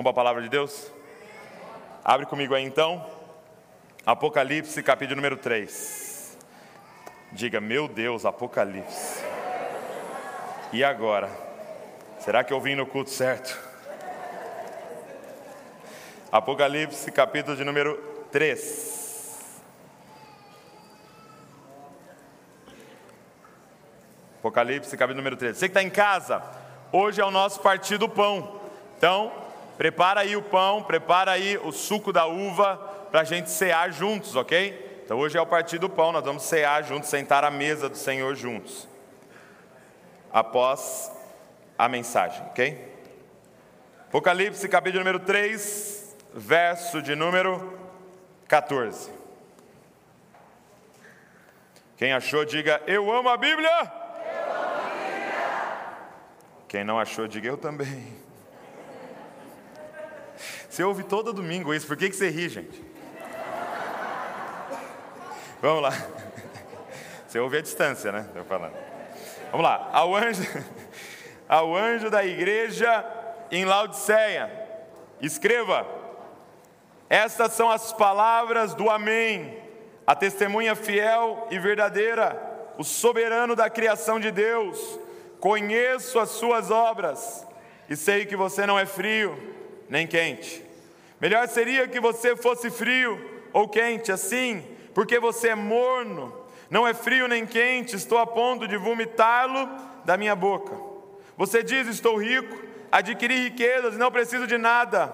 Vamos para a palavra de Deus? Abre comigo aí então. Apocalipse, capítulo número 3. Diga, meu Deus, Apocalipse. E agora? Será que eu vim no culto certo? Apocalipse, capítulo de número 3. Apocalipse, capítulo número 3. Você que está em casa, hoje é o nosso partido pão. Então, prepara aí o pão, prepara aí o suco da uva para a gente cear juntos, ok? Então hoje é o partido do pão, nós vamos cear juntos, sentar à mesa do Senhor juntos. Após a mensagem, ok? Apocalipse, capítulo número 3, verso de número 14. Quem achou, diga: Eu amo a Bíblia. Eu amo a Bíblia. Quem não achou, diga: Eu também. Você ouve todo domingo isso, por que, que você ri, gente? Vamos lá. Você ouve a distância, né? Estou falando. Vamos lá. Ao anjo, ao anjo da igreja em Laodiceia, escreva: Estas são as palavras do Amém, a testemunha fiel e verdadeira, o soberano da criação de Deus. Conheço as suas obras e sei que você não é frio nem quente. Melhor seria que você fosse frio ou quente, assim, porque você é morno, não é frio nem quente, estou a ponto de vomitá-lo da minha boca. Você diz: Estou rico, adquiri riquezas e não preciso de nada.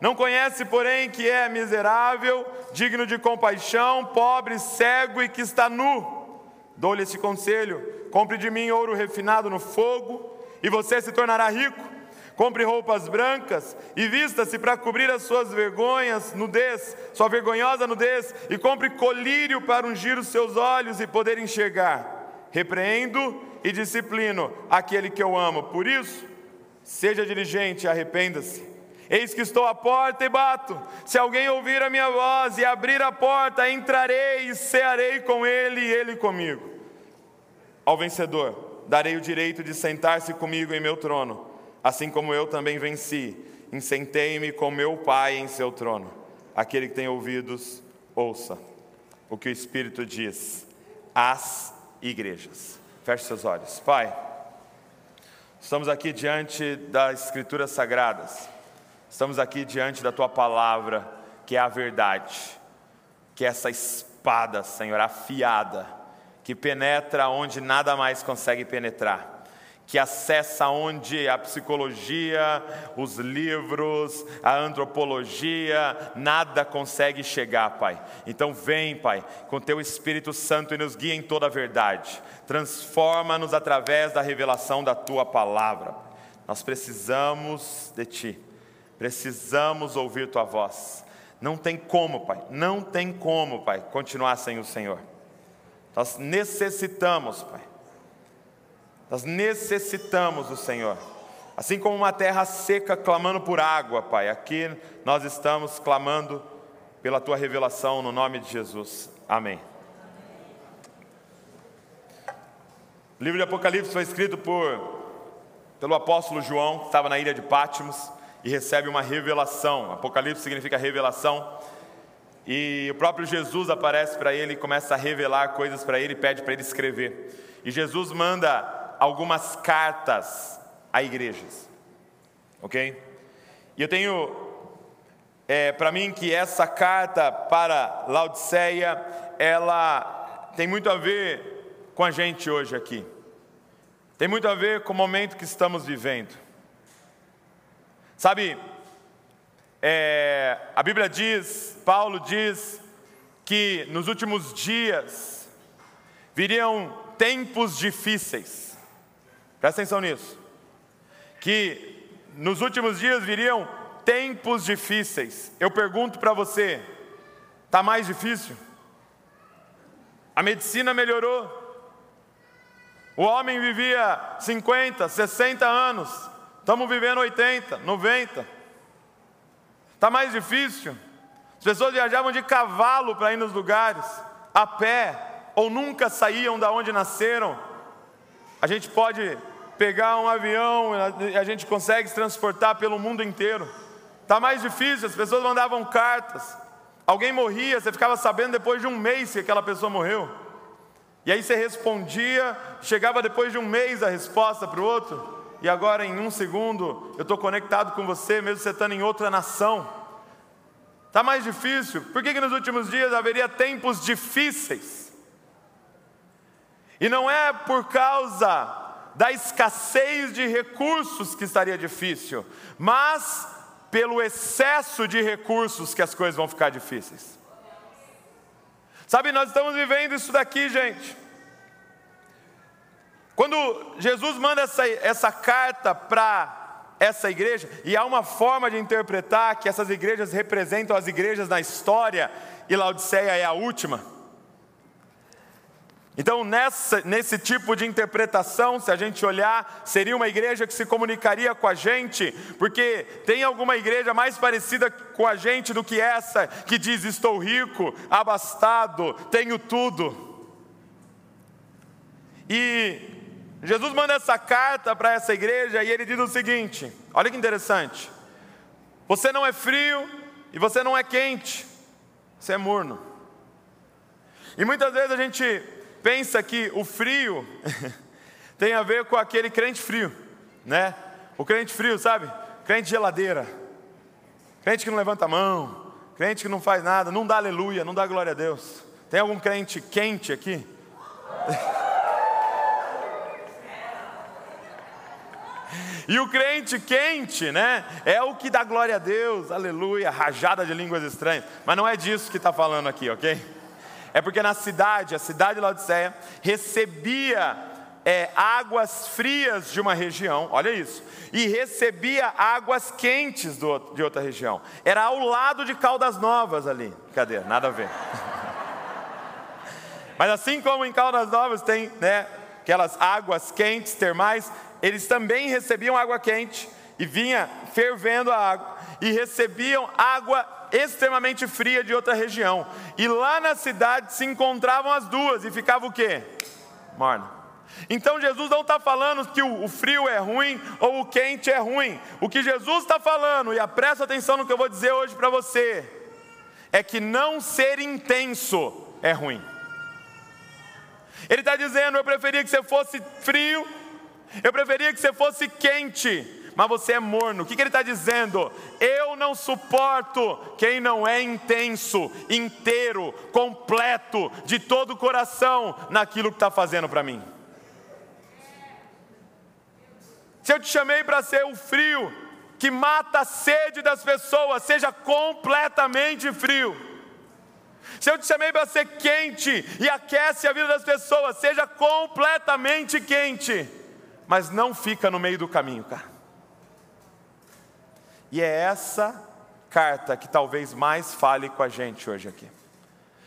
Não conhece, porém, que é miserável, digno de compaixão, pobre, cego e que está nu. Dou-lhe esse conselho: compre de mim ouro refinado no fogo, e você se tornará rico compre roupas brancas e vista-se para cobrir as suas vergonhas, nudez, sua vergonhosa nudez, e compre colírio para ungir os seus olhos e poder enxergar. Repreendo e disciplino aquele que eu amo. Por isso, seja diligente e arrependa-se. Eis que estou à porta e bato. Se alguém ouvir a minha voz e abrir a porta, entrarei e cearei com ele e ele comigo. Ao vencedor, darei o direito de sentar-se comigo em meu trono assim como eu também venci, insentei-me com meu Pai em seu trono. Aquele que tem ouvidos, ouça o que o Espírito diz às igrejas. Feche seus olhos. Pai, estamos aqui diante das Escrituras Sagradas, estamos aqui diante da Tua palavra, que é a verdade, que é essa espada, Senhor, afiada, que penetra onde nada mais consegue penetrar que acessa onde a psicologia, os livros, a antropologia, nada consegue chegar, Pai. Então vem, Pai, com teu Espírito Santo e nos guia em toda a verdade. Transforma-nos através da revelação da tua palavra. Nós precisamos de ti. Precisamos ouvir tua voz. Não tem como, Pai. Não tem como, Pai, continuar sem o Senhor. Nós necessitamos, Pai nós necessitamos do Senhor. Assim como uma terra seca clamando por água, Pai, aqui nós estamos clamando pela tua revelação no nome de Jesus. Amém. O livro de Apocalipse foi escrito por pelo apóstolo João, que estava na ilha de Pátimos e recebe uma revelação. Apocalipse significa revelação. E o próprio Jesus aparece para ele e começa a revelar coisas para ele, pede para ele escrever. E Jesus manda algumas cartas a igrejas, ok? E eu tenho é, para mim que essa carta para Laodiceia, ela tem muito a ver com a gente hoje aqui, tem muito a ver com o momento que estamos vivendo. Sabe, é, a Bíblia diz, Paulo diz, que nos últimos dias viriam tempos difíceis. Presta atenção nisso. Que nos últimos dias viriam tempos difíceis. Eu pergunto para você: está mais difícil? A medicina melhorou. O homem vivia 50, 60 anos. Estamos vivendo 80, 90. Está mais difícil. As pessoas viajavam de cavalo para ir nos lugares, a pé, ou nunca saíam da onde nasceram. A gente pode pegar um avião, a gente consegue se transportar pelo mundo inteiro. Está mais difícil, as pessoas mandavam cartas. Alguém morria, você ficava sabendo depois de um mês que aquela pessoa morreu. E aí você respondia, chegava depois de um mês a resposta para o outro, e agora em um segundo eu estou conectado com você, mesmo você estando em outra nação. Está mais difícil. Por que, que nos últimos dias haveria tempos difíceis? E não é por causa da escassez de recursos que estaria difícil, mas pelo excesso de recursos que as coisas vão ficar difíceis. Sabe, nós estamos vivendo isso daqui, gente. Quando Jesus manda essa, essa carta para essa igreja, e há uma forma de interpretar que essas igrejas representam as igrejas na história, e Laodiceia é a última. Então, nessa, nesse tipo de interpretação, se a gente olhar, seria uma igreja que se comunicaria com a gente, porque tem alguma igreja mais parecida com a gente do que essa, que diz: Estou rico, abastado, tenho tudo. E Jesus manda essa carta para essa igreja e ele diz o seguinte: olha que interessante, você não é frio e você não é quente, você é morno. E muitas vezes a gente pensa que o frio tem a ver com aquele crente frio, né? O crente frio, sabe? Crente geladeira. Crente que não levanta a mão, crente que não faz nada, não dá aleluia, não dá glória a Deus. Tem algum crente quente aqui? E o crente quente, né? É o que dá glória a Deus, aleluia, rajada de línguas estranhas. Mas não é disso que está falando aqui, ok? É porque na cidade, a cidade de Laodiceia, recebia é, águas frias de uma região, olha isso, e recebia águas quentes do, de outra região. Era ao lado de Caldas Novas ali. Cadê? Nada a ver. Mas assim como em Caldas Novas tem né, aquelas águas quentes, termais, eles também recebiam água quente e vinha fervendo a água e recebiam água extremamente fria de outra região. E lá na cidade se encontravam as duas e ficava o quê? Morna. Então Jesus não está falando que o frio é ruim ou o quente é ruim. O que Jesus está falando, e presta atenção no que eu vou dizer hoje para você, é que não ser intenso é ruim. Ele está dizendo: eu preferia que você fosse frio, eu preferia que você fosse quente, mas você é morno. O que, que ele está dizendo? Eu não suporto quem não é intenso, inteiro, completo, de todo o coração naquilo que está fazendo para mim. Se eu te chamei para ser o frio que mata a sede das pessoas, seja completamente frio. Se eu te chamei para ser quente e aquece a vida das pessoas, seja completamente quente, mas não fica no meio do caminho, cara. E é essa carta que talvez mais fale com a gente hoje aqui.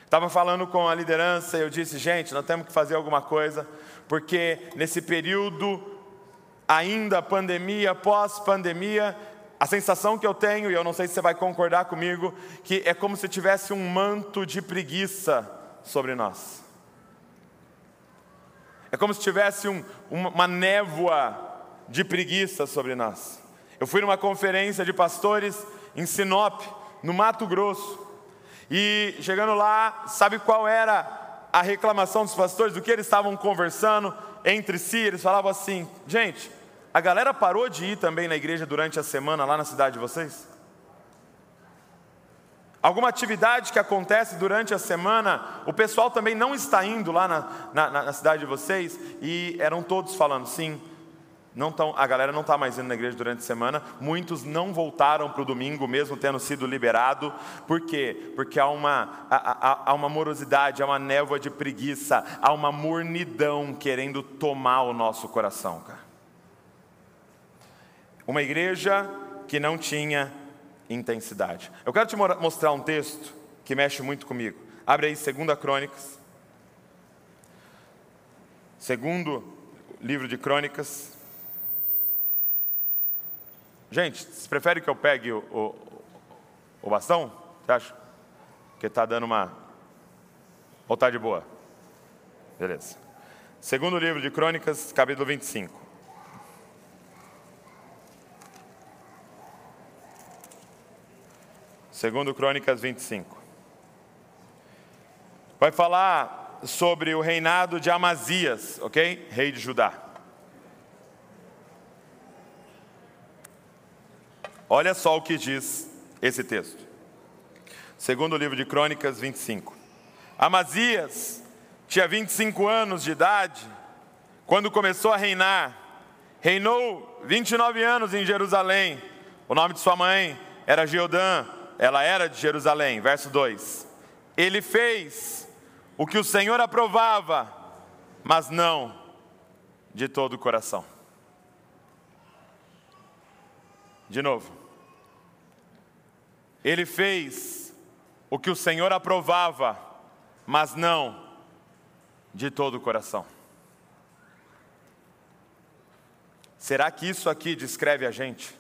Estava falando com a liderança e eu disse, gente, nós temos que fazer alguma coisa, porque nesse período, ainda pandemia, pós-pandemia, a sensação que eu tenho, e eu não sei se você vai concordar comigo, que é como se tivesse um manto de preguiça sobre nós. É como se tivesse um, uma névoa de preguiça sobre nós. Eu fui numa conferência de pastores em Sinop, no Mato Grosso. E chegando lá, sabe qual era a reclamação dos pastores? Do que eles estavam conversando entre si? Eles falavam assim: gente, a galera parou de ir também na igreja durante a semana lá na cidade de vocês? Alguma atividade que acontece durante a semana, o pessoal também não está indo lá na, na, na cidade de vocês? E eram todos falando, sim, não tão, a galera não está mais indo na igreja durante a semana, muitos não voltaram para o domingo, mesmo tendo sido liberado. Por quê? Porque há uma, há, há uma morosidade, há uma névoa de preguiça, há uma mornidão querendo tomar o nosso coração. Cara. Uma igreja que não tinha intensidade. Eu quero te mostrar um texto que mexe muito comigo. Abre aí 2 Crônicas. Segundo livro de Crônicas. Gente, vocês preferem que eu pegue o, o, o bastão? Você acha? Porque está dando uma. Ou está de boa? Beleza. Segundo livro de Crônicas, capítulo 25. Segundo Crônicas 25. Vai falar sobre o reinado de Amazias, ok? Rei de Judá. Olha só o que diz esse texto. Segundo o livro de Crônicas 25. Amazias tinha 25 anos de idade quando começou a reinar. Reinou 29 anos em Jerusalém. O nome de sua mãe era Geodã, ela era de Jerusalém. Verso 2. Ele fez o que o Senhor aprovava, mas não de todo o coração. De novo. Ele fez o que o Senhor aprovava, mas não de todo o coração. Será que isso aqui descreve a gente?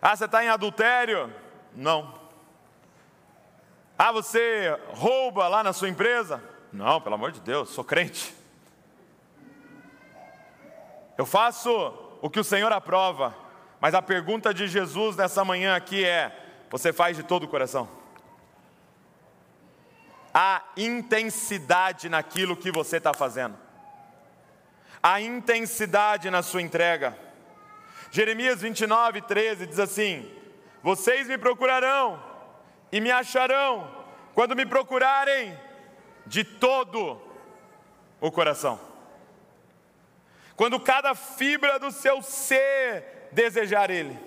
Ah, você está em adultério? Não. Ah, você rouba lá na sua empresa? Não, pelo amor de Deus, sou crente. Eu faço o que o Senhor aprova, mas a pergunta de Jesus nessa manhã aqui é: você faz de todo o coração? A intensidade naquilo que você está fazendo, a intensidade na sua entrega. Jeremias 29, 13 diz assim: Vocês me procurarão e me acharão quando me procurarem de todo o coração. Quando cada fibra do seu ser desejar Ele.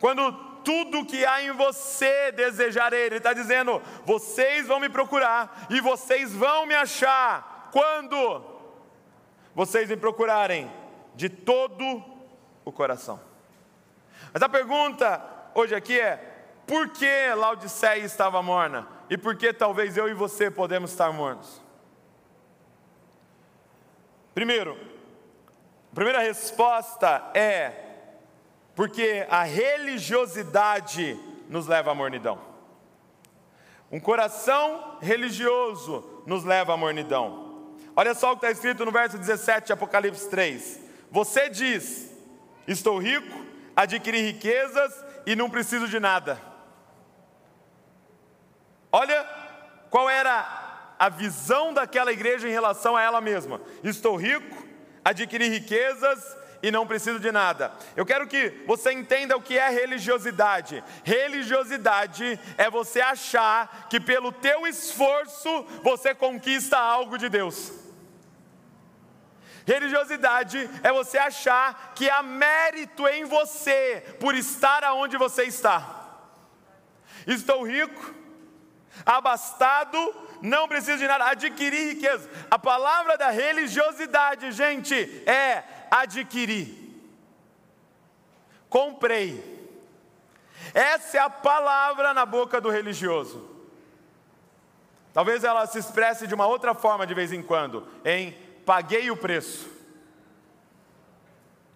Quando tudo que há em você desejar Ele, está dizendo: vocês vão me procurar e vocês vão me achar. Quando vocês me procurarem de todo o coração. Mas a pergunta hoje aqui é: por que Laodiceia estava morna? E por que talvez eu e você podemos estar mornos? Primeiro, a primeira resposta é porque a religiosidade nos leva à mornidão. Um coração religioso nos leva à mornidão. Olha só o que está escrito no verso 17 de Apocalipse 3. Você diz: Estou rico, adquiri riquezas e não preciso de nada. Olha qual era a visão daquela igreja em relação a ela mesma. Estou rico, adquirir riquezas e não preciso de nada. Eu quero que você entenda o que é religiosidade. Religiosidade é você achar que pelo teu esforço você conquista algo de Deus. Religiosidade é você achar que há mérito em você por estar aonde você está. Estou rico, abastado, não preciso de nada, adquirir riqueza. A palavra da religiosidade, gente, é adquirir. Comprei. Essa é a palavra na boca do religioso. Talvez ela se expresse de uma outra forma de vez em quando, em paguei o preço.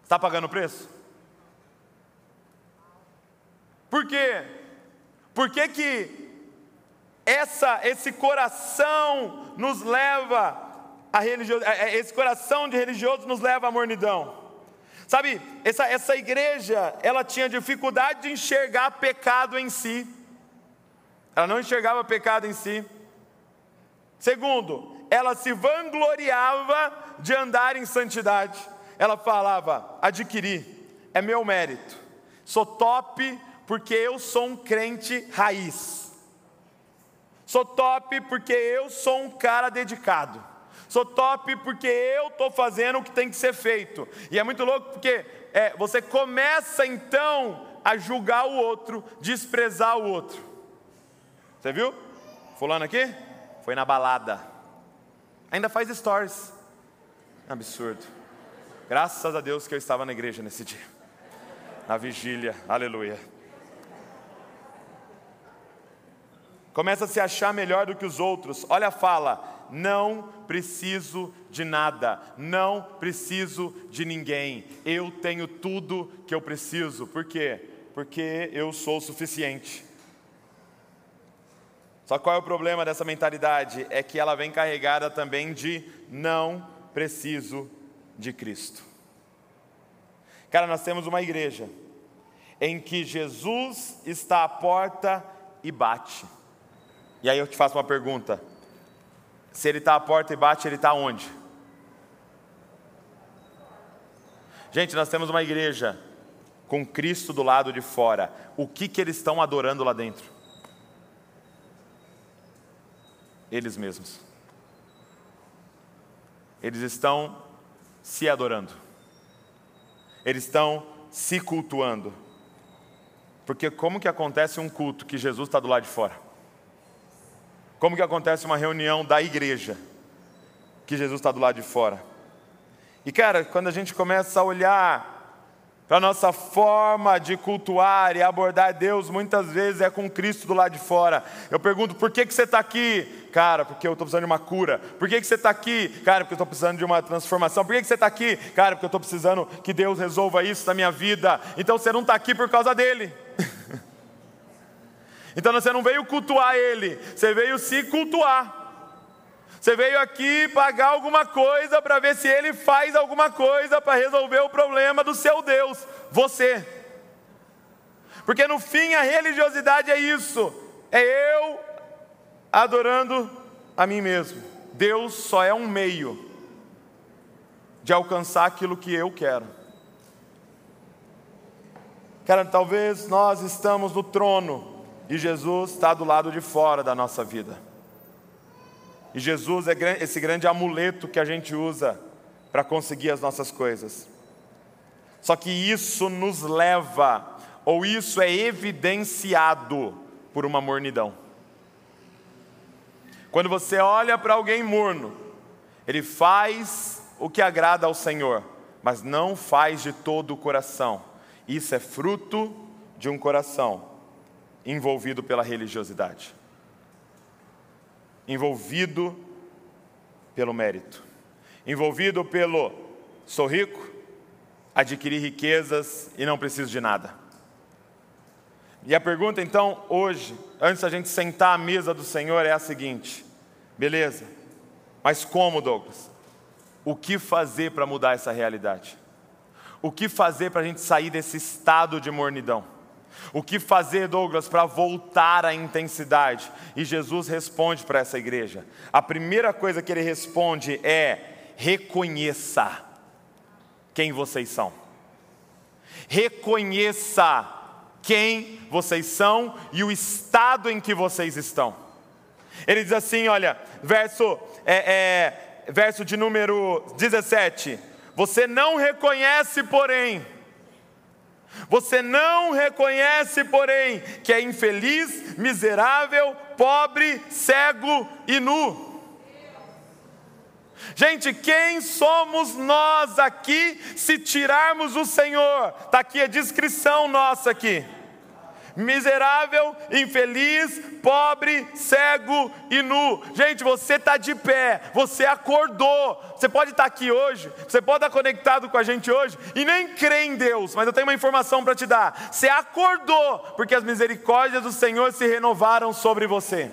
Está pagando o preço? Por quê? Por que, que essa, esse coração nos leva a religiosidade, é, é, esse coração de religioso nos leva à mornidão. Sabe, essa, essa igreja, ela tinha dificuldade de enxergar pecado em si. Ela não enxergava pecado em si. Segundo, ela se vangloriava de andar em santidade. Ela falava: adquirir, é meu mérito. Sou top porque eu sou um crente raiz. Sou top porque eu sou um cara dedicado. Sou top porque eu estou fazendo o que tem que ser feito. E é muito louco porque é, você começa então a julgar o outro, desprezar o outro. Você viu? Fulano aqui? Foi na balada. Ainda faz stories. Absurdo. Graças a Deus que eu estava na igreja nesse dia. Na vigília. Aleluia. Começa a se achar melhor do que os outros. Olha a fala: não preciso de nada, não preciso de ninguém, eu tenho tudo que eu preciso. Por quê? Porque eu sou o suficiente. Só qual é o problema dessa mentalidade? É que ela vem carregada também de não preciso de Cristo. Cara, nós temos uma igreja em que Jesus está à porta e bate. E aí eu te faço uma pergunta: se ele está à porta e bate, ele está onde? Gente, nós temos uma igreja com Cristo do lado de fora. O que, que eles estão adorando lá dentro? Eles mesmos. Eles estão se adorando. Eles estão se cultuando. Porque como que acontece um culto que Jesus está do lado de fora? Como que acontece uma reunião da igreja que Jesus está do lado de fora? E cara, quando a gente começa a olhar para a nossa forma de cultuar e abordar Deus, muitas vezes é com Cristo do lado de fora. Eu pergunto, por que, que você está aqui? Cara, porque eu estou precisando de uma cura. Por que, que você está aqui? Cara, porque eu estou precisando de uma transformação. Por que, que você está aqui? Cara, porque eu estou precisando que Deus resolva isso na minha vida. Então você não está aqui por causa dele. então você não veio cultuar ele, você veio se cultuar. Você veio aqui pagar alguma coisa para ver se ele faz alguma coisa para resolver o problema do seu Deus, você. Porque no fim a religiosidade é isso, é eu adorando a mim mesmo. Deus só é um meio de alcançar aquilo que eu quero. Cara, talvez nós estamos no trono e Jesus está do lado de fora da nossa vida. E Jesus é esse grande amuleto que a gente usa para conseguir as nossas coisas. Só que isso nos leva, ou isso é evidenciado por uma mornidão. Quando você olha para alguém morno, ele faz o que agrada ao Senhor, mas não faz de todo o coração. Isso é fruto de um coração envolvido pela religiosidade envolvido pelo mérito, envolvido pelo sou rico, adquiri riquezas e não preciso de nada. E a pergunta então, hoje, antes da gente sentar à mesa do Senhor, é a seguinte: beleza, mas como, Douglas? O que fazer para mudar essa realidade? O que fazer para a gente sair desse estado de mornidão? O que fazer, Douglas, para voltar à intensidade? E Jesus responde para essa igreja. A primeira coisa que ele responde é: reconheça quem vocês são. Reconheça quem vocês são e o estado em que vocês estão. Ele diz assim: olha, verso, é, é, verso de número 17: Você não reconhece, porém, você não reconhece, porém, que é infeliz, miserável, pobre, cego e nu. Gente, quem somos nós aqui se tirarmos o Senhor? Está aqui a descrição nossa aqui miserável, infeliz, pobre, cego e nu. Gente, você está de pé, você acordou. Você pode estar tá aqui hoje, você pode estar conectado com a gente hoje e nem crê em Deus, mas eu tenho uma informação para te dar. Você acordou porque as misericórdias do Senhor se renovaram sobre você.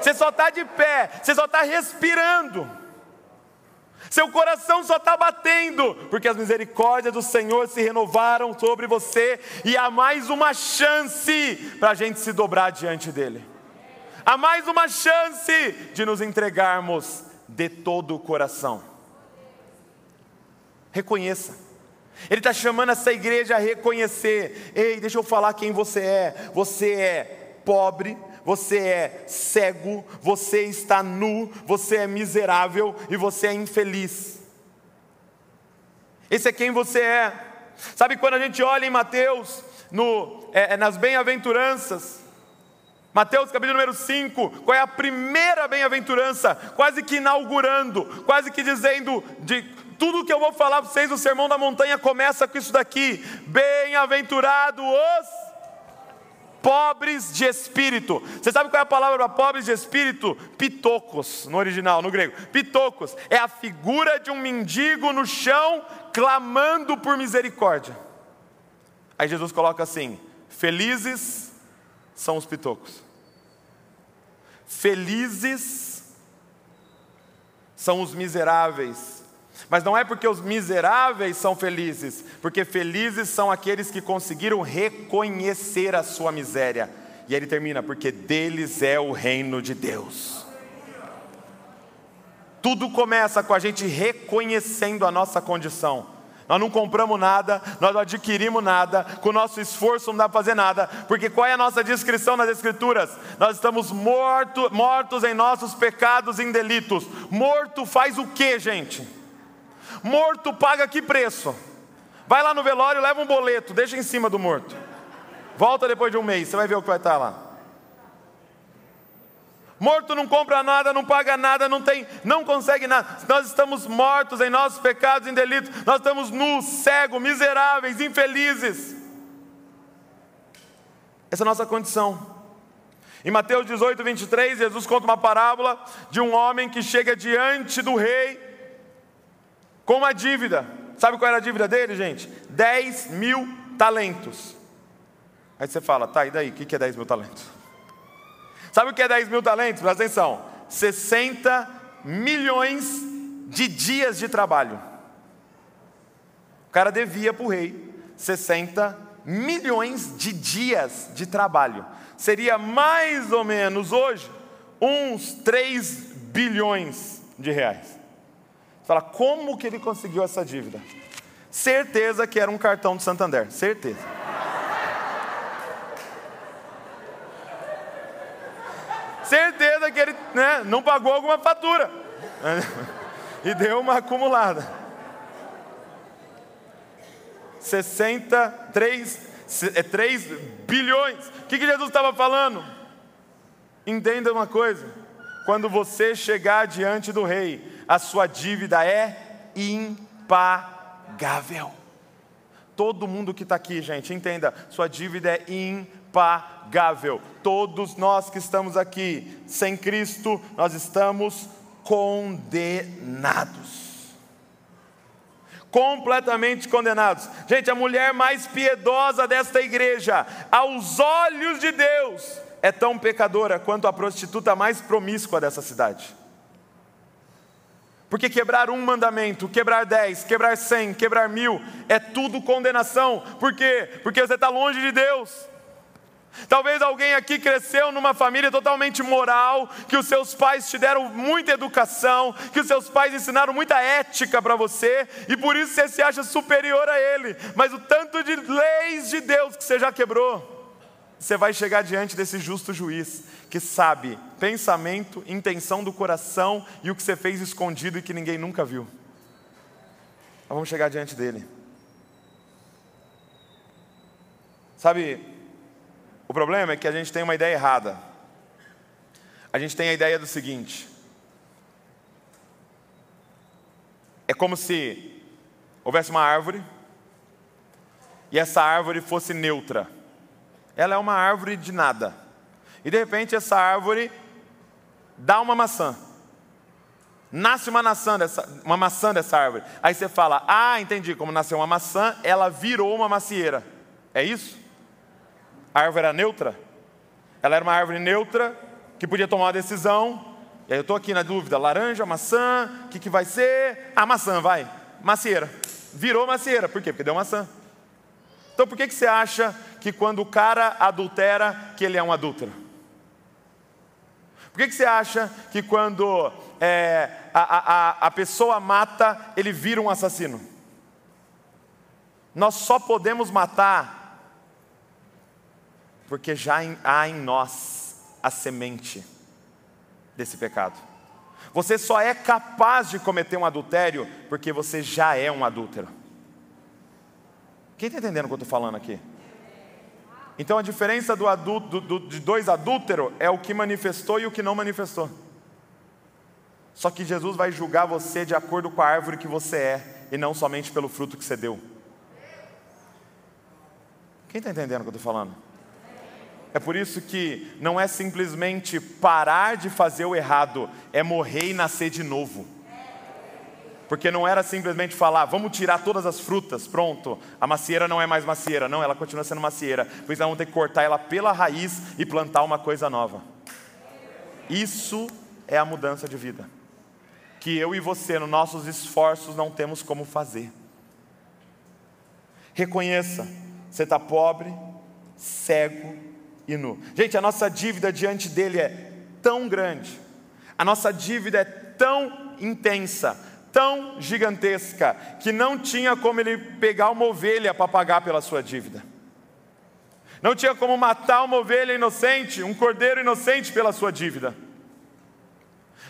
Você só está de pé, você só está respirando. Seu coração só está batendo, porque as misericórdias do Senhor se renovaram sobre você, e há mais uma chance para a gente se dobrar diante dEle. Há mais uma chance de nos entregarmos de todo o coração. Reconheça. Ele está chamando essa igreja a reconhecer: ei, deixa eu falar quem você é. Você é pobre, você é cego, você está nu, você é miserável e você é infeliz. Esse é quem você é. Sabe quando a gente olha em Mateus, no, é, é nas bem-aventuranças, Mateus capítulo número 5, qual é a primeira bem-aventurança? Quase que inaugurando, quase que dizendo de tudo que eu vou falar para vocês, o sermão da montanha começa com isso daqui: bem-aventurado os pobres de espírito. Você sabe qual é a palavra para pobres de espírito? Pitocos, no original, no grego. Pitocos é a figura de um mendigo no chão clamando por misericórdia. Aí Jesus coloca assim: Felizes são os pitocos. Felizes são os miseráveis. Mas não é porque os miseráveis são felizes, porque felizes são aqueles que conseguiram reconhecer a sua miséria. E ele termina, porque deles é o reino de Deus. Tudo começa com a gente reconhecendo a nossa condição. Nós não compramos nada, nós não adquirimos nada, com o nosso esforço não dá para fazer nada, porque qual é a nossa descrição nas Escrituras? Nós estamos morto, mortos em nossos pecados e delitos. Morto faz o que, gente? Morto paga que preço? Vai lá no velório, leva um boleto, deixa em cima do morto. Volta depois de um mês, você vai ver o que vai estar lá. Morto não compra nada, não paga nada, não tem, não consegue nada. Nós estamos mortos em nossos pecados e delitos. Nós estamos nus, cegos, miseráveis, infelizes. Essa é a nossa condição. Em Mateus 18, 23, Jesus conta uma parábola de um homem que chega diante do rei com uma dívida. Sabe qual era a dívida dele, gente? 10 mil talentos. Aí você fala, tá, e daí? O que é 10 mil talentos? Sabe o que é 10 mil talentos? Presta atenção: 60 milhões de dias de trabalho. O cara devia para o rei 60 milhões de dias de trabalho. Seria mais ou menos hoje uns 3 bilhões de reais. Fala, como que ele conseguiu essa dívida? Certeza que era um cartão do Santander, certeza. certeza que ele né, não pagou alguma fatura. e deu uma acumulada. 63 é 3 bilhões. O que, que Jesus estava falando? Entenda uma coisa: quando você chegar diante do rei, a sua dívida é impagável. Todo mundo que está aqui, gente, entenda, sua dívida é impagável. Todos nós que estamos aqui, sem Cristo, nós estamos condenados. Completamente condenados. Gente, a mulher mais piedosa desta igreja, aos olhos de Deus, é tão pecadora quanto a prostituta mais promíscua dessa cidade. Porque quebrar um mandamento, quebrar dez, quebrar cem, quebrar mil, é tudo condenação. Por quê? Porque você está longe de Deus. Talvez alguém aqui cresceu numa família totalmente moral, que os seus pais te deram muita educação, que os seus pais ensinaram muita ética para você, e por isso você se acha superior a ele. Mas o tanto de leis de Deus que você já quebrou, você vai chegar diante desse justo juiz que sabe pensamento, intenção do coração e o que você fez escondido e que ninguém nunca viu. Nós vamos chegar diante dele. Sabe, o problema é que a gente tem uma ideia errada. A gente tem a ideia do seguinte: é como se houvesse uma árvore e essa árvore fosse neutra. Ela é uma árvore de nada. E de repente essa árvore dá uma maçã. Nasce uma maçã, dessa, uma maçã dessa árvore. Aí você fala: Ah, entendi. Como nasceu uma maçã, ela virou uma macieira. É isso? A árvore era neutra? Ela era uma árvore neutra que podia tomar uma decisão. E aí eu estou aqui na dúvida: laranja, maçã, o que, que vai ser? Ah, maçã, vai. Macieira. Virou macieira. Por quê? Porque deu maçã. Então por que, que você acha que quando o cara adultera, que ele é um adúltero? Por que, que você acha que quando é, a, a, a pessoa mata, ele vira um assassino? Nós só podemos matar porque já há em nós a semente desse pecado. Você só é capaz de cometer um adultério porque você já é um adúltero. Quem está entendendo o que eu estou falando aqui? Então a diferença do adulto, do, do, de dois adúlteros é o que manifestou e o que não manifestou. Só que Jesus vai julgar você de acordo com a árvore que você é e não somente pelo fruto que você deu. Quem está entendendo o que eu estou falando? É por isso que não é simplesmente parar de fazer o errado, é morrer e nascer de novo. Porque não era simplesmente falar, vamos tirar todas as frutas, pronto, a macieira não é mais macieira. Não, ela continua sendo macieira. Por isso nós vamos ter que cortar ela pela raiz e plantar uma coisa nova. Isso é a mudança de vida. que eu e você, nos nossos esforços, não temos como fazer. Reconheça, você está pobre, cego e nu. Gente, a nossa dívida diante dele é tão grande, a nossa dívida é tão intensa, tão gigantesca, que não tinha como ele pegar uma ovelha para pagar pela sua dívida. Não tinha como matar uma ovelha inocente, um cordeiro inocente pela sua dívida.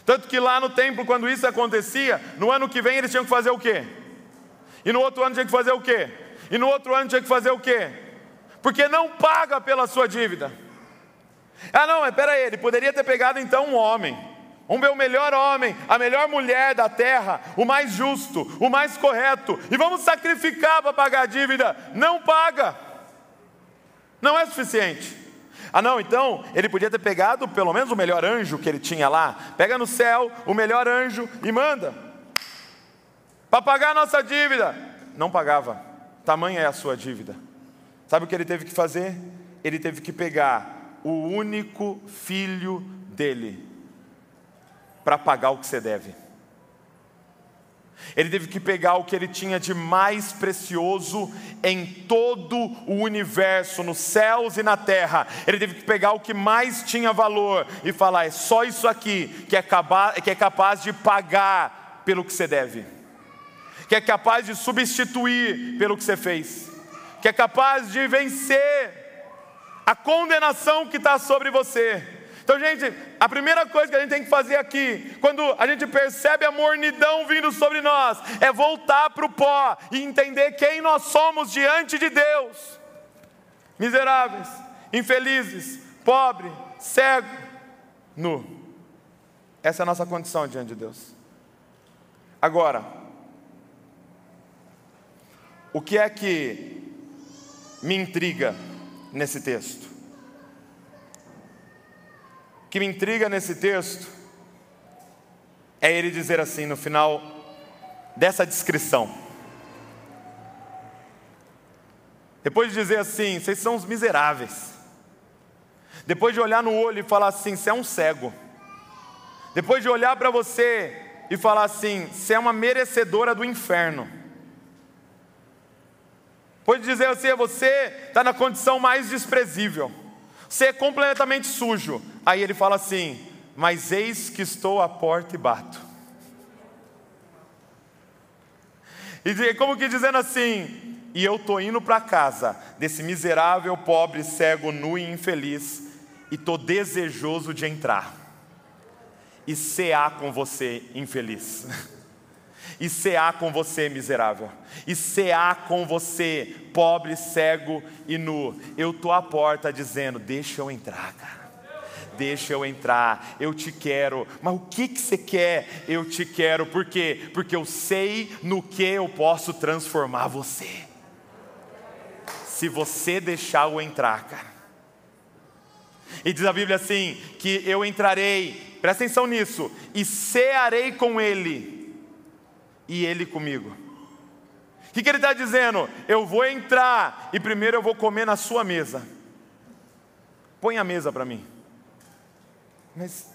Tanto que lá no templo, quando isso acontecia, no ano que vem eles tinham que fazer o quê? E no outro ano tinha que fazer o quê? E no outro ano tinha que fazer o quê? Porque não paga pela sua dívida. Ah, não, espera aí, ele poderia ter pegado então um homem, um meu melhor homem, a melhor mulher da terra, o mais justo, o mais correto, e vamos sacrificar para pagar a dívida. Não paga, não é suficiente. Ah, não, então ele podia ter pegado pelo menos o melhor anjo que ele tinha lá. Pega no céu o melhor anjo e manda. Para pagar a nossa dívida. Não pagava. Tamanha é a sua dívida. Sabe o que ele teve que fazer? Ele teve que pegar o único filho dele para pagar o que você deve. Ele teve que pegar o que ele tinha de mais precioso em todo o universo, nos céus e na terra. Ele teve que pegar o que mais tinha valor e falar: é só isso aqui que é capaz, que é capaz de pagar pelo que você deve, que é capaz de substituir pelo que você fez, que é capaz de vencer a condenação que está sobre você. Então, gente, a primeira coisa que a gente tem que fazer aqui, quando a gente percebe a mornidão vindo sobre nós, é voltar para o pó e entender quem nós somos diante de Deus. Miseráveis, infelizes, pobre, cego, nu. Essa é a nossa condição diante de Deus. Agora, o que é que me intriga nesse texto? Que me intriga nesse texto é ele dizer assim no final dessa descrição. Depois de dizer assim, vocês são os miseráveis. Depois de olhar no olho e falar assim, você é um cego. Depois de olhar para você e falar assim, você é uma merecedora do inferno. Depois de dizer assim, você está na condição mais desprezível. É completamente sujo. Aí ele fala assim: Mas eis que estou à porta e bato. E como que dizendo assim: E eu estou indo para casa desse miserável, pobre, cego, nu e infeliz, e estou desejoso de entrar e cear com você, infeliz. e cear com você, miserável, e cear com você, pobre, cego e nu. Eu estou à porta dizendo: Deixa eu entrar, cara. Deixa eu entrar, eu te quero. Mas o que, que você quer? Eu te quero, por quê? Porque eu sei no que eu posso transformar você. Se você deixar eu entrar, cara. E diz a Bíblia assim: que eu entrarei, presta atenção nisso, e cearei com ele e Ele comigo. O que, que ele está dizendo? Eu vou entrar e primeiro eu vou comer na sua mesa. Põe a mesa para mim. Mas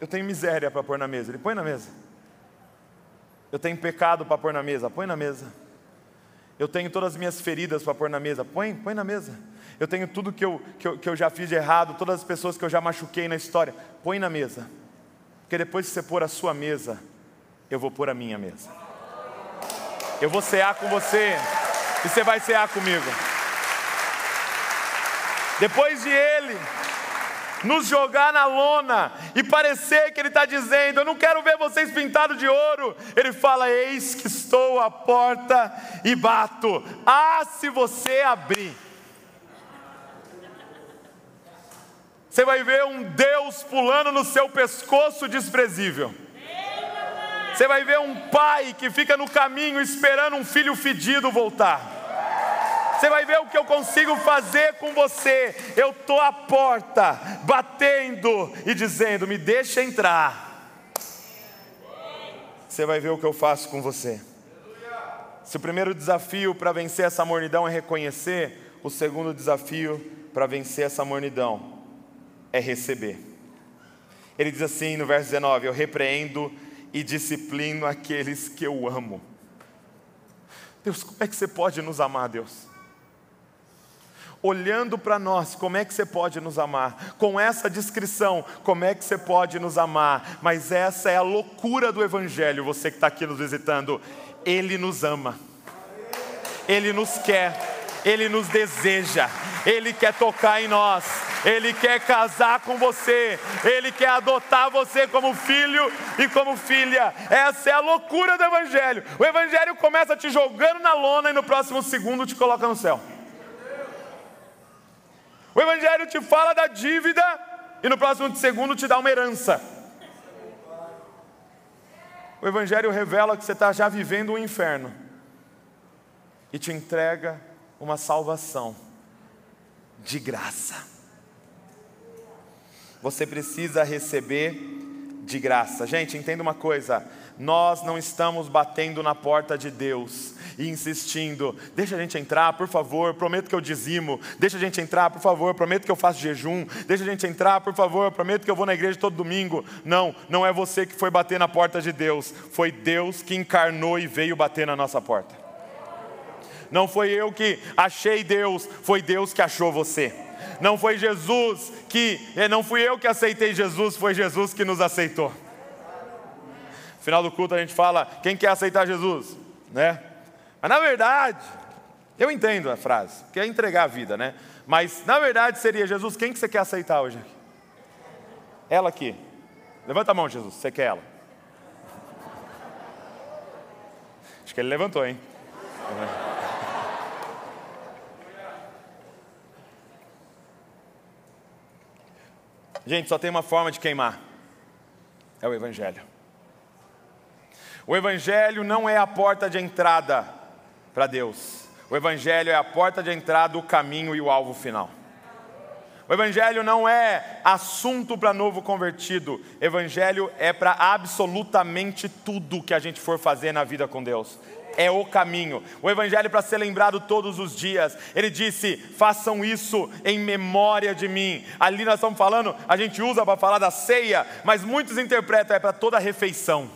eu tenho miséria para pôr na mesa. Ele põe na mesa. Eu tenho pecado para pôr na mesa. Põe na mesa. Eu tenho todas as minhas feridas para pôr na mesa. Põe, põe na mesa. Eu tenho tudo que eu, que, eu, que eu já fiz de errado, todas as pessoas que eu já machuquei na história. Põe na mesa. Porque depois que você pôr a sua mesa, eu vou pôr a minha mesa. Eu vou cear com você e você vai cear comigo. Depois de ele nos jogar na lona e parecer que ele está dizendo: Eu não quero ver vocês pintados de ouro. Ele fala: Eis que estou à porta e bato. Ah, se você abrir. Você vai ver um Deus pulando no seu pescoço desprezível. Você vai ver um pai que fica no caminho esperando um filho fedido voltar. Você vai ver o que eu consigo fazer com você. Eu estou à porta, batendo e dizendo: me deixa entrar. Você vai ver o que eu faço com você. Se o primeiro desafio para vencer essa mornidão é reconhecer, o segundo desafio para vencer essa mornidão é receber. Ele diz assim no verso 19: Eu repreendo e disciplino aqueles que eu amo. Deus, como é que você pode nos amar, Deus? Olhando para nós, como é que você pode nos amar? Com essa descrição, como é que você pode nos amar? Mas essa é a loucura do Evangelho, você que está aqui nos visitando. Ele nos ama, Ele nos quer, Ele nos deseja, Ele quer tocar em nós, Ele quer casar com você, Ele quer adotar você como filho e como filha. Essa é a loucura do Evangelho. O Evangelho começa te jogando na lona e no próximo segundo te coloca no céu. O Evangelho te fala da dívida e no próximo segundo te dá uma herança. O Evangelho revela que você está já vivendo um inferno e te entrega uma salvação de graça. Você precisa receber de graça. Gente, entenda uma coisa: nós não estamos batendo na porta de Deus e insistindo, deixa a gente entrar, por favor, prometo que eu dizimo, deixa a gente entrar, por favor, prometo que eu faço jejum, deixa a gente entrar, por favor, prometo que eu vou na igreja todo domingo. Não, não é você que foi bater na porta de Deus, foi Deus que encarnou e veio bater na nossa porta. Não foi eu que achei Deus, foi Deus que achou você. Não foi Jesus que, eh, não fui eu que aceitei Jesus, foi Jesus que nos aceitou. No final do culto a gente fala, quem quer aceitar Jesus? Né? Mas na verdade, eu entendo a frase, que é entregar a vida, né? Mas na verdade seria, Jesus, quem que você quer aceitar hoje? Ela aqui. Levanta a mão, Jesus, você quer ela? Acho que ele levantou, hein? Gente, só tem uma forma de queimar: é o Evangelho. O Evangelho não é a porta de entrada para Deus. O Evangelho é a porta de entrada, o caminho e o alvo final. O Evangelho não é assunto para novo convertido. Evangelho é para absolutamente tudo que a gente for fazer na vida com Deus. É o caminho. O Evangelho é para ser lembrado todos os dias. Ele disse: façam isso em memória de mim. Ali nós estamos falando, a gente usa para falar da ceia, mas muitos interpretam é para toda refeição.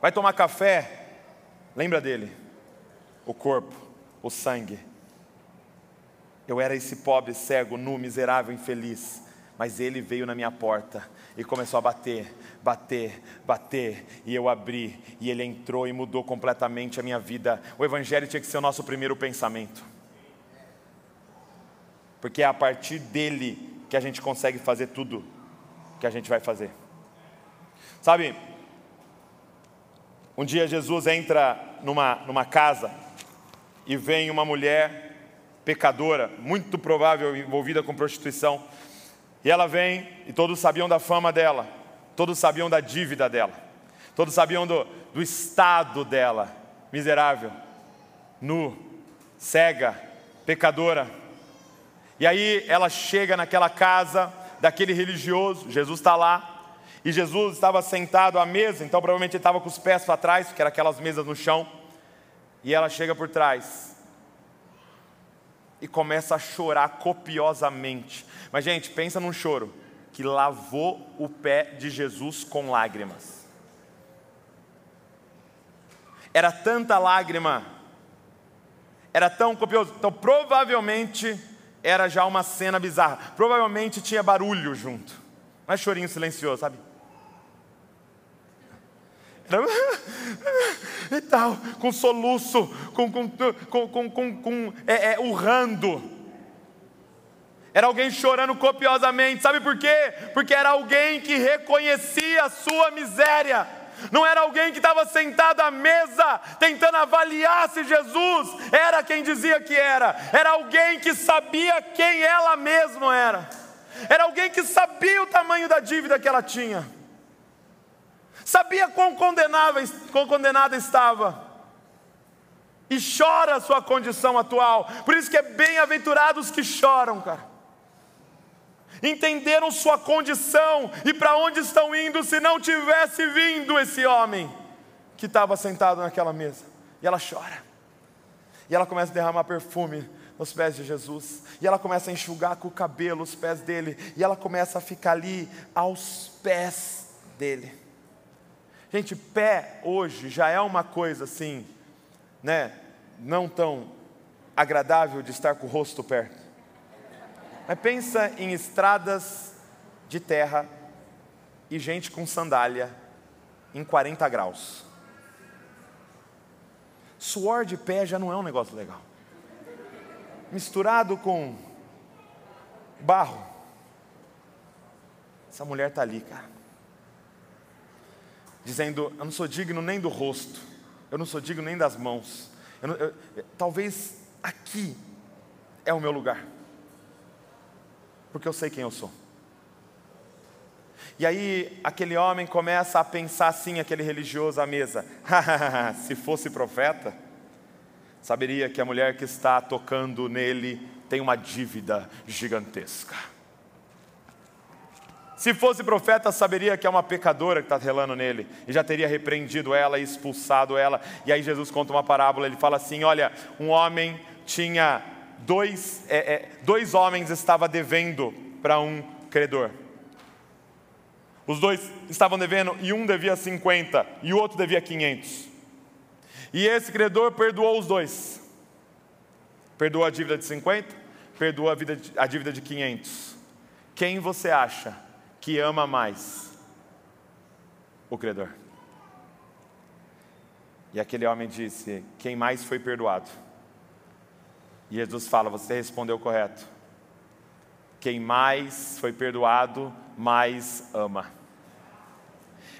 Vai tomar café? Lembra dele? O corpo, o sangue. Eu era esse pobre, cego, nu, miserável, infeliz. Mas ele veio na minha porta e começou a bater, bater, bater. E eu abri, e ele entrou e mudou completamente a minha vida. O Evangelho tinha que ser o nosso primeiro pensamento. Porque é a partir dele que a gente consegue fazer tudo que a gente vai fazer. Sabe, um dia Jesus entra numa, numa casa e vem uma mulher pecadora, muito provável envolvida com prostituição. E ela vem e todos sabiam da fama dela, todos sabiam da dívida dela, todos sabiam do, do estado dela, miserável, nu, cega, pecadora. E aí ela chega naquela casa daquele religioso, Jesus está lá, e Jesus estava sentado à mesa, então provavelmente ele estava com os pés para trás, que eram aquelas mesas no chão. E ela chega por trás e começa a chorar copiosamente. Mas, gente, pensa num choro que lavou o pé de Jesus com lágrimas. Era tanta lágrima, era tão copioso. Então, provavelmente era já uma cena bizarra. Provavelmente tinha barulho junto. Mas chorinho silencioso, sabe? e tal, com soluço, com, com, com, com, com é, é, urrando. Era alguém chorando copiosamente, sabe por quê? Porque era alguém que reconhecia a sua miséria. Não era alguém que estava sentado à mesa tentando avaliar se Jesus era quem dizia que era. Era alguém que sabia quem ela mesma era. Era alguém que sabia o tamanho da dívida que ela tinha sabia quão, quão condenada estava, e chora a sua condição atual. Por isso que é bem-aventurados que choram, cara. Entenderam sua condição e para onde estão indo se não tivesse vindo esse homem que estava sentado naquela mesa. E ela chora. E ela começa a derramar perfume nos pés de Jesus. E ela começa a enxugar com o cabelo os pés dele. E ela começa a ficar ali aos pés dele. Gente, pé hoje já é uma coisa assim, né? Não tão agradável de estar com o rosto perto. Mas pensa em estradas de terra e gente com sandália em 40 graus. Suor de pé já não é um negócio legal. Misturado com barro. Essa mulher está ali, cara. Dizendo: Eu não sou digno nem do rosto, eu não sou digno nem das mãos. Eu não, eu, talvez aqui é o meu lugar, porque eu sei quem eu sou. E aí aquele homem começa a pensar assim, aquele religioso à mesa: se fosse profeta, saberia que a mulher que está tocando nele tem uma dívida gigantesca. Se fosse profeta, saberia que é uma pecadora que está relando nele, e já teria repreendido ela e expulsado ela. E aí Jesus conta uma parábola, ele fala assim: olha, um homem tinha dois, é, é, dois homens estava devendo para um credor. Os dois estavam devendo e um devia 50 e o outro devia 500. E esse credor perdoou os dois. Perdoou a dívida de 50, perdoou a, vida, a dívida de 500. Quem você acha que ama mais? O credor. E aquele homem disse: Quem mais foi perdoado? E Jesus fala: Você respondeu correto. Quem mais foi perdoado, mais ama.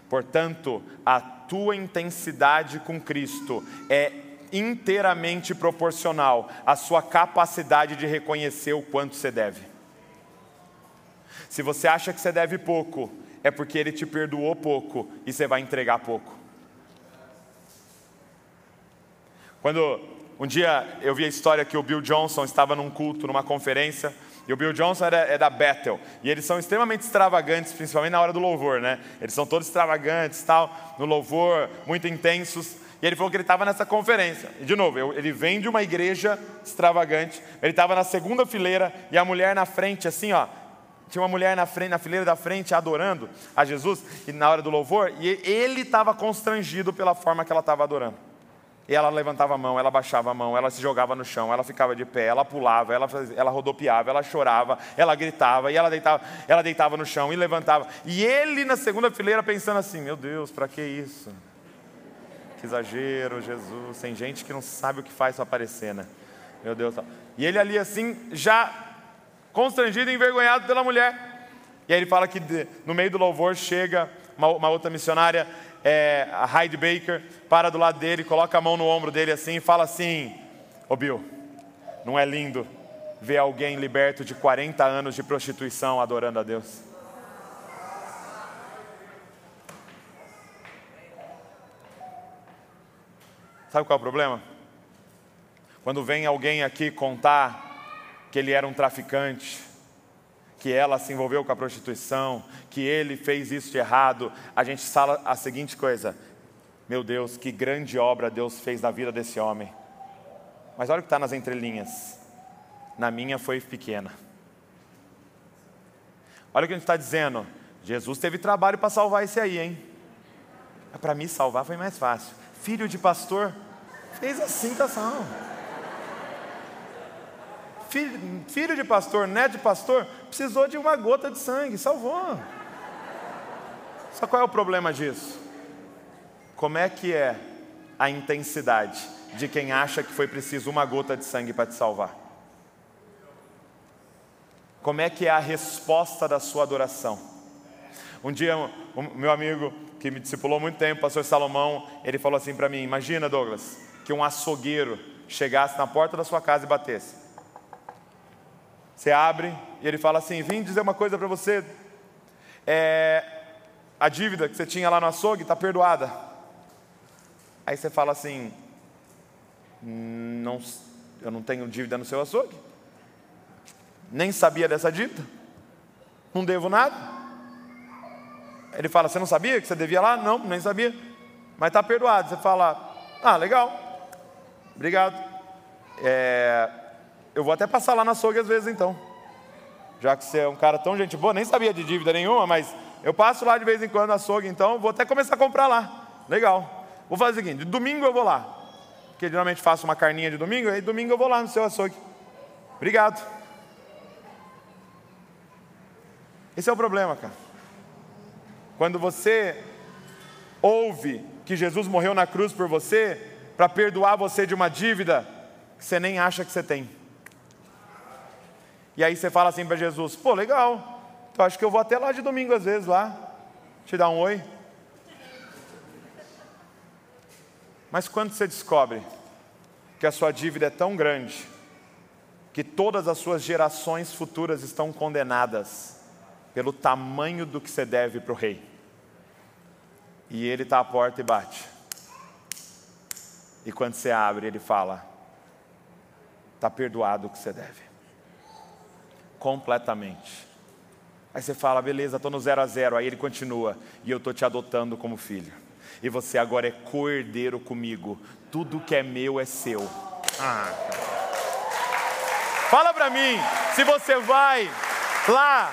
Portanto, a tua intensidade com Cristo é inteiramente proporcional à sua capacidade de reconhecer o quanto você deve. Se você acha que você deve pouco, é porque Ele te perdoou pouco e você vai entregar pouco. Quando um dia eu vi a história que o Bill Johnson estava num culto, numa conferência, e o Bill Johnson era, é da Bethel. E eles são extremamente extravagantes, principalmente na hora do louvor, né? Eles são todos extravagantes, tal, no louvor, muito intensos. E ele falou que ele estava nessa conferência. E de novo, ele vem de uma igreja extravagante. Ele estava na segunda fileira e a mulher na frente, assim, ó. Tinha uma mulher na frente, na fileira da frente, adorando a Jesus e na hora do louvor. E ele estava constrangido pela forma que ela estava adorando. E ela levantava a mão, ela baixava a mão, ela se jogava no chão, ela ficava de pé, ela pulava, ela, ela rodopiava, ela chorava, ela gritava, e ela deitava, ela deitava no chão e levantava. E ele na segunda fileira pensando assim: Meu Deus, para que isso? Que exagero, Jesus. Tem gente que não sabe o que faz para aparecer, né? Meu Deus. E ele ali assim, já constrangido e envergonhado pela mulher. E aí ele fala que no meio do louvor chega uma, uma outra missionária é, a Heidi Baker para do lado dele, coloca a mão no ombro dele assim e fala assim: Ô Bill, não é lindo ver alguém liberto de 40 anos de prostituição adorando a Deus? Sabe qual é o problema? Quando vem alguém aqui contar que ele era um traficante, que ela se envolveu com a prostituição, que ele fez isso de errado, a gente fala a seguinte coisa: meu Deus, que grande obra Deus fez na vida desse homem. Mas olha o que está nas entrelinhas. Na minha foi pequena. Olha o que a gente está dizendo. Jesus teve trabalho para salvar esse aí, hein? Para mim salvar foi mais fácil. Filho de pastor, fez assim, tá salvo filho, filho de pastor, neto de pastor, precisou de uma gota de sangue, salvou. Só qual é o problema disso? Como é que é a intensidade de quem acha que foi preciso uma gota de sangue para te salvar? Como é que é a resposta da sua adoração? Um dia, o meu amigo que me discipulou muito tempo, pastor Salomão, ele falou assim para mim: Imagina, Douglas, que um açougueiro chegasse na porta da sua casa e batesse. Você abre e ele fala assim: Vim dizer uma coisa para você. É, a dívida que você tinha lá no açougue está perdoada. Aí você fala assim: não, Eu não tenho dívida no seu açougue. Nem sabia dessa dívida. Não devo nada. Ele fala: Você não sabia que você devia lá? Não, nem sabia. Mas está perdoado. Você fala: Ah, legal. Obrigado. É, eu vou até passar lá na açougue às vezes então. Já que você é um cara tão gente boa, nem sabia de dívida nenhuma, mas Eu passo lá de vez em quando açougue, então vou até começar a comprar lá. Legal. Vou fazer o seguinte: domingo eu vou lá. Porque geralmente faço uma carninha de domingo, aí domingo eu vou lá no seu açougue. Obrigado. Esse é o problema, cara. Quando você ouve que Jesus morreu na cruz por você, para perdoar você de uma dívida que você nem acha que você tem. E aí você fala assim para Jesus: pô, legal, então acho que eu vou até lá de domingo às vezes lá, te dar um oi. Mas quando você descobre que a sua dívida é tão grande, que todas as suas gerações futuras estão condenadas pelo tamanho do que você deve para o rei, e ele está à porta e bate, e quando você abre, ele fala: está perdoado o que você deve, completamente. Aí você fala, beleza, estou no zero a zero. Aí ele continua, e eu estou te adotando como filho. E você agora é cordeiro comigo. Tudo que é meu é seu. Ah, Fala para mim, se você vai lá,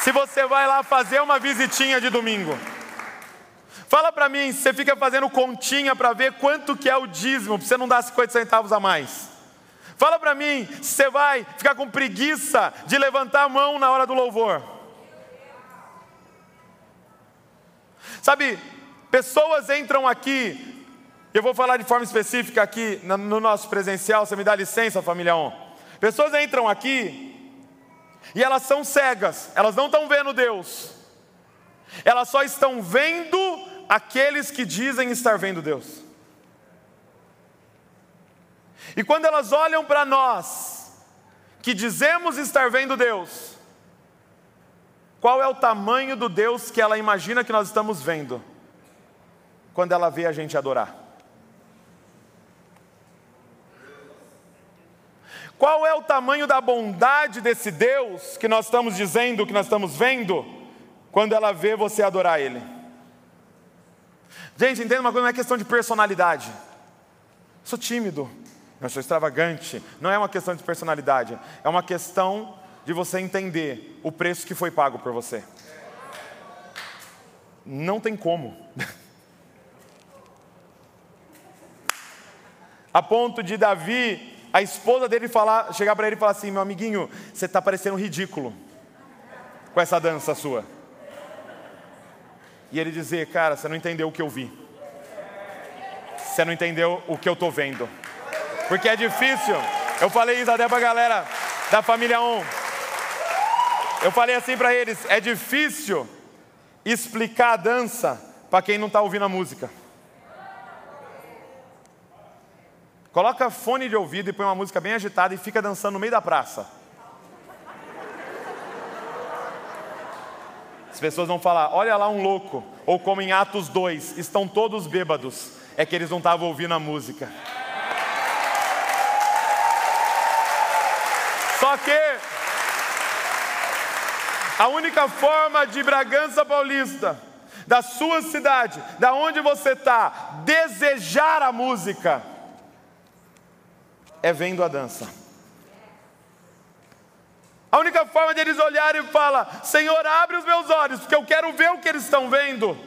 se você vai lá fazer uma visitinha de domingo. Fala para mim, se você fica fazendo continha para ver quanto que é o dízimo, para você não dar 50 centavos a mais. Fala para mim, se você vai ficar com preguiça de levantar a mão na hora do louvor. Sabe, pessoas entram aqui, eu vou falar de forma específica aqui no nosso presencial, você me dá licença, família On. Pessoas entram aqui e elas são cegas, elas não estão vendo Deus, elas só estão vendo aqueles que dizem estar vendo Deus. E quando elas olham para nós, que dizemos estar vendo Deus, qual é o tamanho do Deus que ela imagina que nós estamos vendo, quando ela vê a gente adorar? Qual é o tamanho da bondade desse Deus que nós estamos dizendo, que nós estamos vendo, quando ela vê você adorar Ele? Gente, entenda uma coisa, não é questão de personalidade. Sou tímido, eu sou extravagante. Não é uma questão de personalidade, é uma questão de você entender o preço que foi pago por você. Não tem como. A ponto de Davi, a esposa dele falar, chegar para ele e falar assim: meu amiguinho, você está parecendo ridículo com essa dança sua. E ele dizer, cara, você não entendeu o que eu vi. Você não entendeu o que eu estou vendo. Porque é difícil. Eu falei isso até para a galera da família On. Eu falei assim para eles: é difícil explicar a dança para quem não está ouvindo a música. Coloca fone de ouvido e põe uma música bem agitada e fica dançando no meio da praça. As pessoas vão falar: olha lá um louco. Ou como em Atos 2, estão todos bêbados. É que eles não estavam ouvindo a música. Só que a única forma de Bragança Paulista, da sua cidade, da onde você está, desejar a música, é vendo a dança. A única forma de eles olharem e falar: Senhor, abre os meus olhos, porque eu quero ver o que eles estão vendo,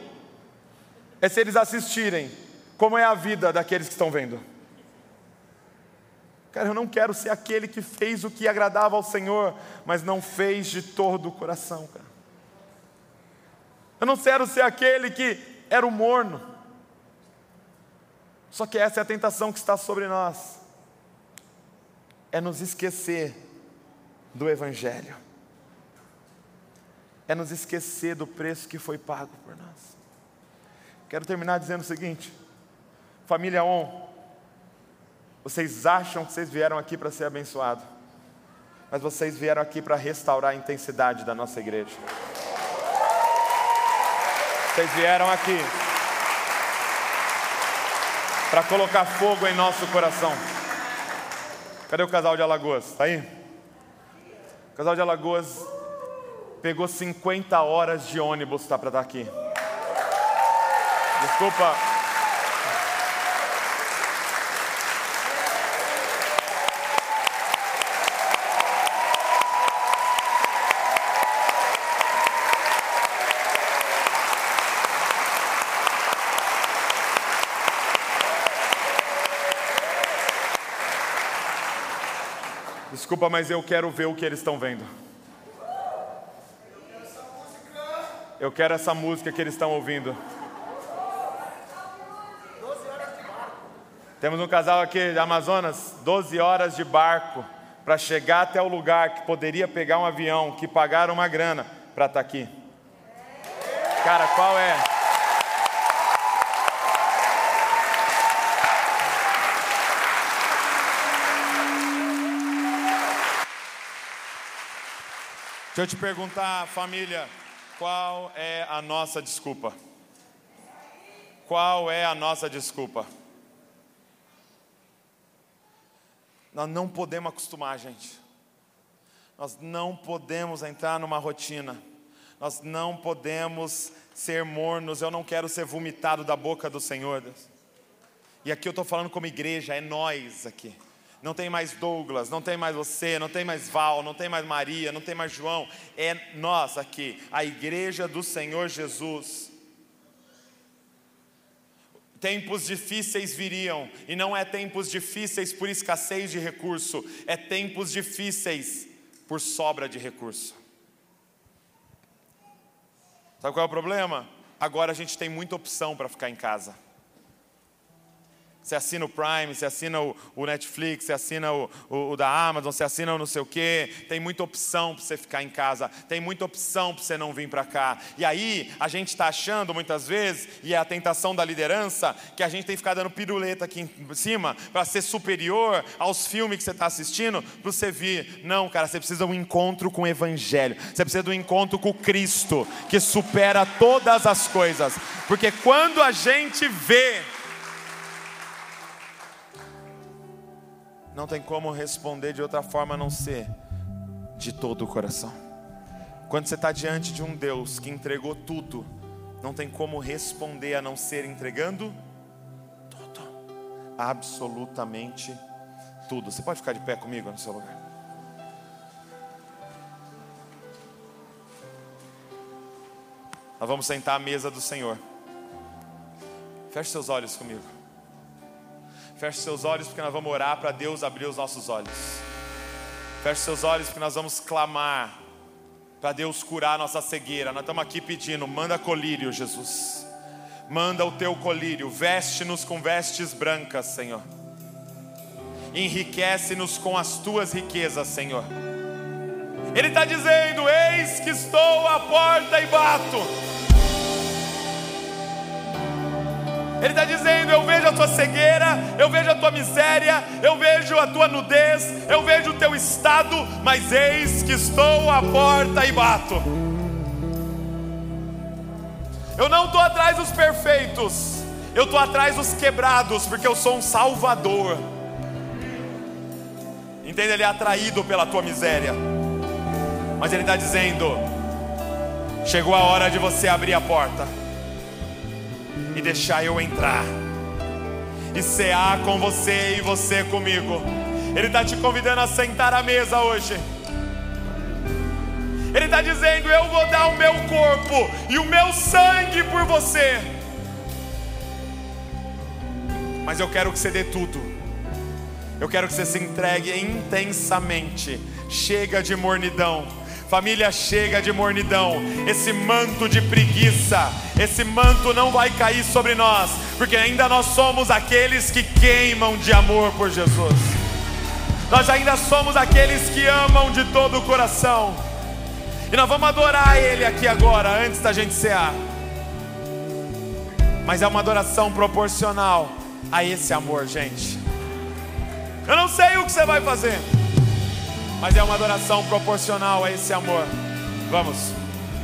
é se eles assistirem como é a vida daqueles que estão vendo. Cara, eu não quero ser aquele que fez o que agradava ao Senhor, mas não fez de todo o coração, cara. Eu não quero ser aquele que era o morno. Só que essa é a tentação que está sobre nós. É nos esquecer do Evangelho. É nos esquecer do preço que foi pago por nós. Quero terminar dizendo o seguinte: família On, vocês acham que vocês vieram aqui para ser abençoados, mas vocês vieram aqui para restaurar a intensidade da nossa igreja. Vocês vieram aqui para colocar fogo em nosso coração. Cadê o casal de Alagoas? Está aí? O casal de Alagoas pegou 50 horas de ônibus tá, para estar aqui. Desculpa. Desculpa, mas eu quero ver o que eles estão vendo. Eu quero essa música que eles estão ouvindo. Temos um casal aqui de Amazonas, 12 horas de barco para chegar até o lugar que poderia pegar um avião, que pagaram uma grana para estar tá aqui. Cara, qual é? Deixa eu te perguntar, família, qual é a nossa desculpa? Qual é a nossa desculpa? Nós não podemos acostumar, gente. Nós não podemos entrar numa rotina. Nós não podemos ser mornos. Eu não quero ser vomitado da boca do Senhor. E aqui eu estou falando como igreja, é nós aqui. Não tem mais Douglas, não tem mais você, não tem mais Val, não tem mais Maria, não tem mais João. É nós aqui, a igreja do Senhor Jesus. Tempos difíceis viriam, e não é tempos difíceis por escassez de recurso, é tempos difíceis por sobra de recurso. Sabe qual é o problema? Agora a gente tem muita opção para ficar em casa. Você assina o Prime, você assina o, o Netflix, você assina o, o, o, da Amazon, você assina o não sei o quê. Tem muita opção para você ficar em casa, tem muita opção para você não vir para cá. E aí, a gente está achando muitas vezes, e é a tentação da liderança, que a gente tem que ficar dando piruleta aqui em cima para ser superior aos filmes que você está assistindo, para você vir. Não, cara, você precisa de um encontro com o Evangelho, você precisa de um encontro com Cristo, que supera todas as coisas. Porque quando a gente vê não tem como responder de outra forma a não ser de todo o coração. Quando você está diante de um Deus que entregou tudo, não tem como responder a não ser entregando tudo, absolutamente tudo. Você pode ficar de pé comigo no seu lugar. Nós vamos sentar à mesa do Senhor. Feche seus olhos comigo. Feche seus olhos porque nós vamos orar para Deus abrir os nossos olhos. Feche seus olhos porque nós vamos clamar para Deus curar a nossa cegueira. Nós estamos aqui pedindo, manda colírio, Jesus. Manda o teu colírio, veste-nos com vestes brancas, Senhor. Enriquece-nos com as tuas riquezas, Senhor. Ele está dizendo: Eis que estou à porta e bato. Ele está dizendo: Eu vejo a tua cegueira, eu vejo a tua miséria, eu vejo a tua nudez, eu vejo o teu estado, mas eis que estou à porta e bato. Eu não estou atrás dos perfeitos, eu estou atrás dos quebrados, porque eu sou um salvador. Entende? Ele é atraído pela tua miséria, mas ele está dizendo: Chegou a hora de você abrir a porta e deixar eu entrar e cear com você e você comigo. Ele está te convidando a sentar à mesa hoje. Ele está dizendo: Eu vou dar o meu corpo e o meu sangue por você. Mas eu quero que você dê tudo. Eu quero que você se entregue intensamente. Chega de mornidão Família chega de mornidão, esse manto de preguiça, esse manto não vai cair sobre nós, porque ainda nós somos aqueles que queimam de amor por Jesus. Nós ainda somos aqueles que amam de todo o coração. E nós vamos adorar Ele aqui agora, antes da gente cear. Mas é uma adoração proporcional a esse amor, gente. Eu não sei o que você vai fazer mas é uma adoração proporcional a esse amor. Vamos.